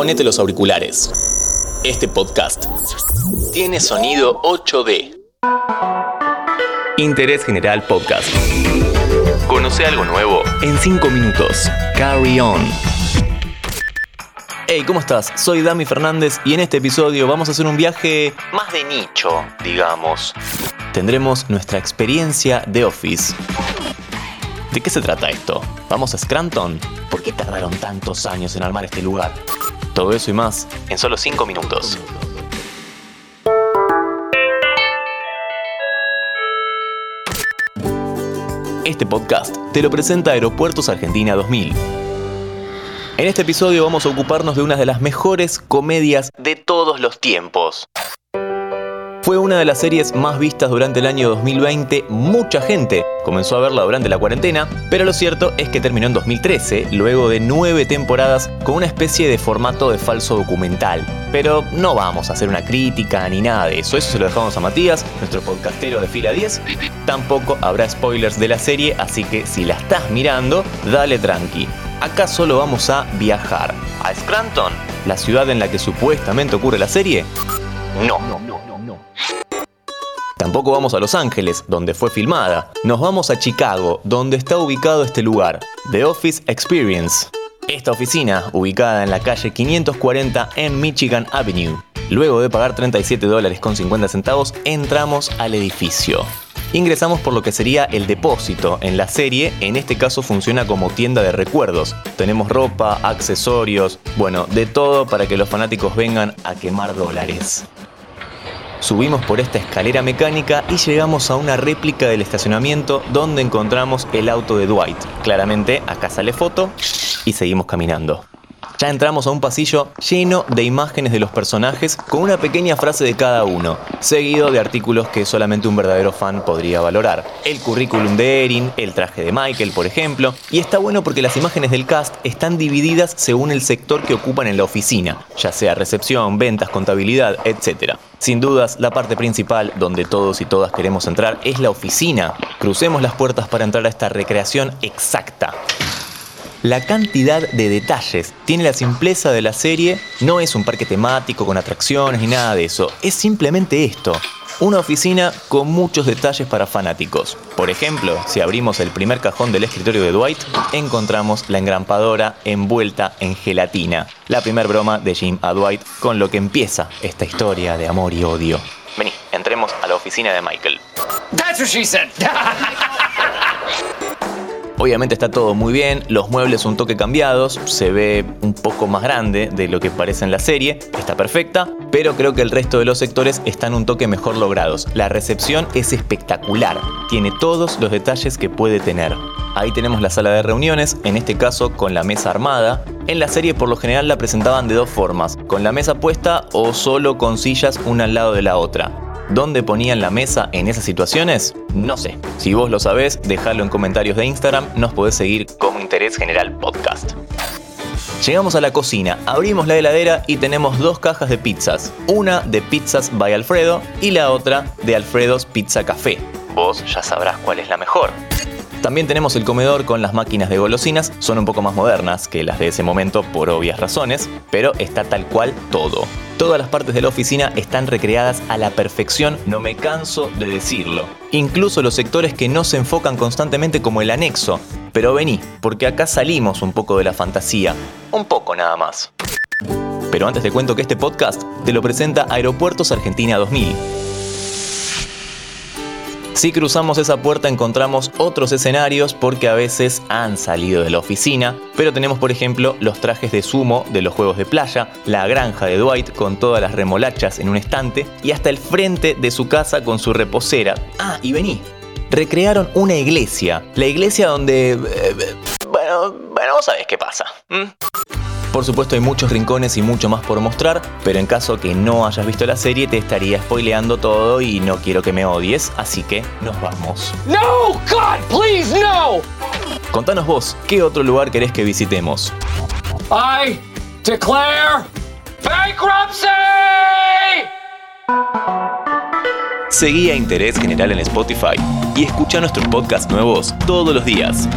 ponete los auriculares. Este podcast tiene sonido 8D. Interés General Podcast. Conoce algo nuevo en 5 minutos. Carry on. Hey, ¿cómo estás? Soy Dami Fernández y en este episodio vamos a hacer un viaje más de nicho, digamos. Tendremos nuestra experiencia de Office. ¿De qué se trata esto? ¿Vamos a Scranton? ¿Por qué tardaron tantos años en armar este lugar? Todo eso y más en solo 5 minutos. Este podcast te lo presenta Aeropuertos Argentina 2000. En este episodio vamos a ocuparnos de una de las mejores comedias de todos los tiempos. Fue una de las series más vistas durante el año 2020. Mucha gente comenzó a verla durante la cuarentena, pero lo cierto es que terminó en 2013, luego de nueve temporadas, con una especie de formato de falso documental. Pero no vamos a hacer una crítica ni nada de eso, eso se lo dejamos a Matías, nuestro podcastero de fila 10. Tampoco habrá spoilers de la serie, así que si la estás mirando, dale tranqui. Acá solo vamos a viajar. ¿A Scranton? ¿La ciudad en la que supuestamente ocurre la serie? No. no, no. Tampoco vamos a Los Ángeles, donde fue filmada. Nos vamos a Chicago, donde está ubicado este lugar, The Office Experience. Esta oficina, ubicada en la calle 540 en Michigan Avenue. Luego de pagar 37 dólares con 50 centavos, entramos al edificio. Ingresamos por lo que sería el depósito. En la serie, en este caso funciona como tienda de recuerdos. Tenemos ropa, accesorios, bueno, de todo para que los fanáticos vengan a quemar dólares. Subimos por esta escalera mecánica y llegamos a una réplica del estacionamiento donde encontramos el auto de Dwight. Claramente acá sale foto y seguimos caminando. Ya entramos a un pasillo lleno de imágenes de los personajes con una pequeña frase de cada uno, seguido de artículos que solamente un verdadero fan podría valorar. El currículum de Erin, el traje de Michael, por ejemplo, y está bueno porque las imágenes del cast están divididas según el sector que ocupan en la oficina, ya sea recepción, ventas, contabilidad, etc. Sin dudas, la parte principal donde todos y todas queremos entrar es la oficina. Crucemos las puertas para entrar a esta recreación exacta. La cantidad de detalles tiene la simpleza de la serie, no es un parque temático con atracciones ni nada de eso, es simplemente esto. Una oficina con muchos detalles para fanáticos. Por ejemplo, si abrimos el primer cajón del escritorio de Dwight, encontramos la engrampadora envuelta en gelatina. La primer broma de Jim a Dwight con lo que empieza esta historia de amor y odio. Vení, entremos a la oficina de Michael. That's what she said. Obviamente está todo muy bien, los muebles un toque cambiados, se ve un poco más grande de lo que parece en la serie, está perfecta, pero creo que el resto de los sectores están un toque mejor logrados. La recepción es espectacular, tiene todos los detalles que puede tener. Ahí tenemos la sala de reuniones, en este caso con la mesa armada. En la serie por lo general la presentaban de dos formas, con la mesa puesta o solo con sillas una al lado de la otra. ¿Dónde ponían la mesa en esas situaciones? No sé. Si vos lo sabés, déjalo en comentarios de Instagram, nos podés seguir como Interés General Podcast. Llegamos a la cocina, abrimos la heladera y tenemos dos cajas de pizzas. Una de Pizzas by Alfredo y la otra de Alfredo's Pizza Café. Vos ya sabrás cuál es la mejor. También tenemos el comedor con las máquinas de golosinas, son un poco más modernas que las de ese momento por obvias razones, pero está tal cual todo. Todas las partes de la oficina están recreadas a la perfección, no me canso de decirlo. Incluso los sectores que no se enfocan constantemente como el anexo. Pero vení, porque acá salimos un poco de la fantasía, un poco nada más. Pero antes te cuento que este podcast te lo presenta Aeropuertos Argentina 2000 si cruzamos esa puerta encontramos otros escenarios porque a veces han salido de la oficina, pero tenemos por ejemplo los trajes de sumo de los juegos de playa, la granja de Dwight con todas las remolachas en un estante y hasta el frente de su casa con su reposera. Ah, y vení. Recrearon una iglesia, la iglesia donde... Eh, bueno, bueno, vos sabés qué pasa. Por supuesto hay muchos rincones y mucho más por mostrar, pero en caso que no hayas visto la serie te estaría spoileando todo y no quiero que me odies, así que nos vamos. No, God, please, no. Contanos vos, ¿qué otro lugar querés que visitemos? I declare bankruptcy. Seguí a Interés General en Spotify y escucha nuestros podcasts nuevos todos los días.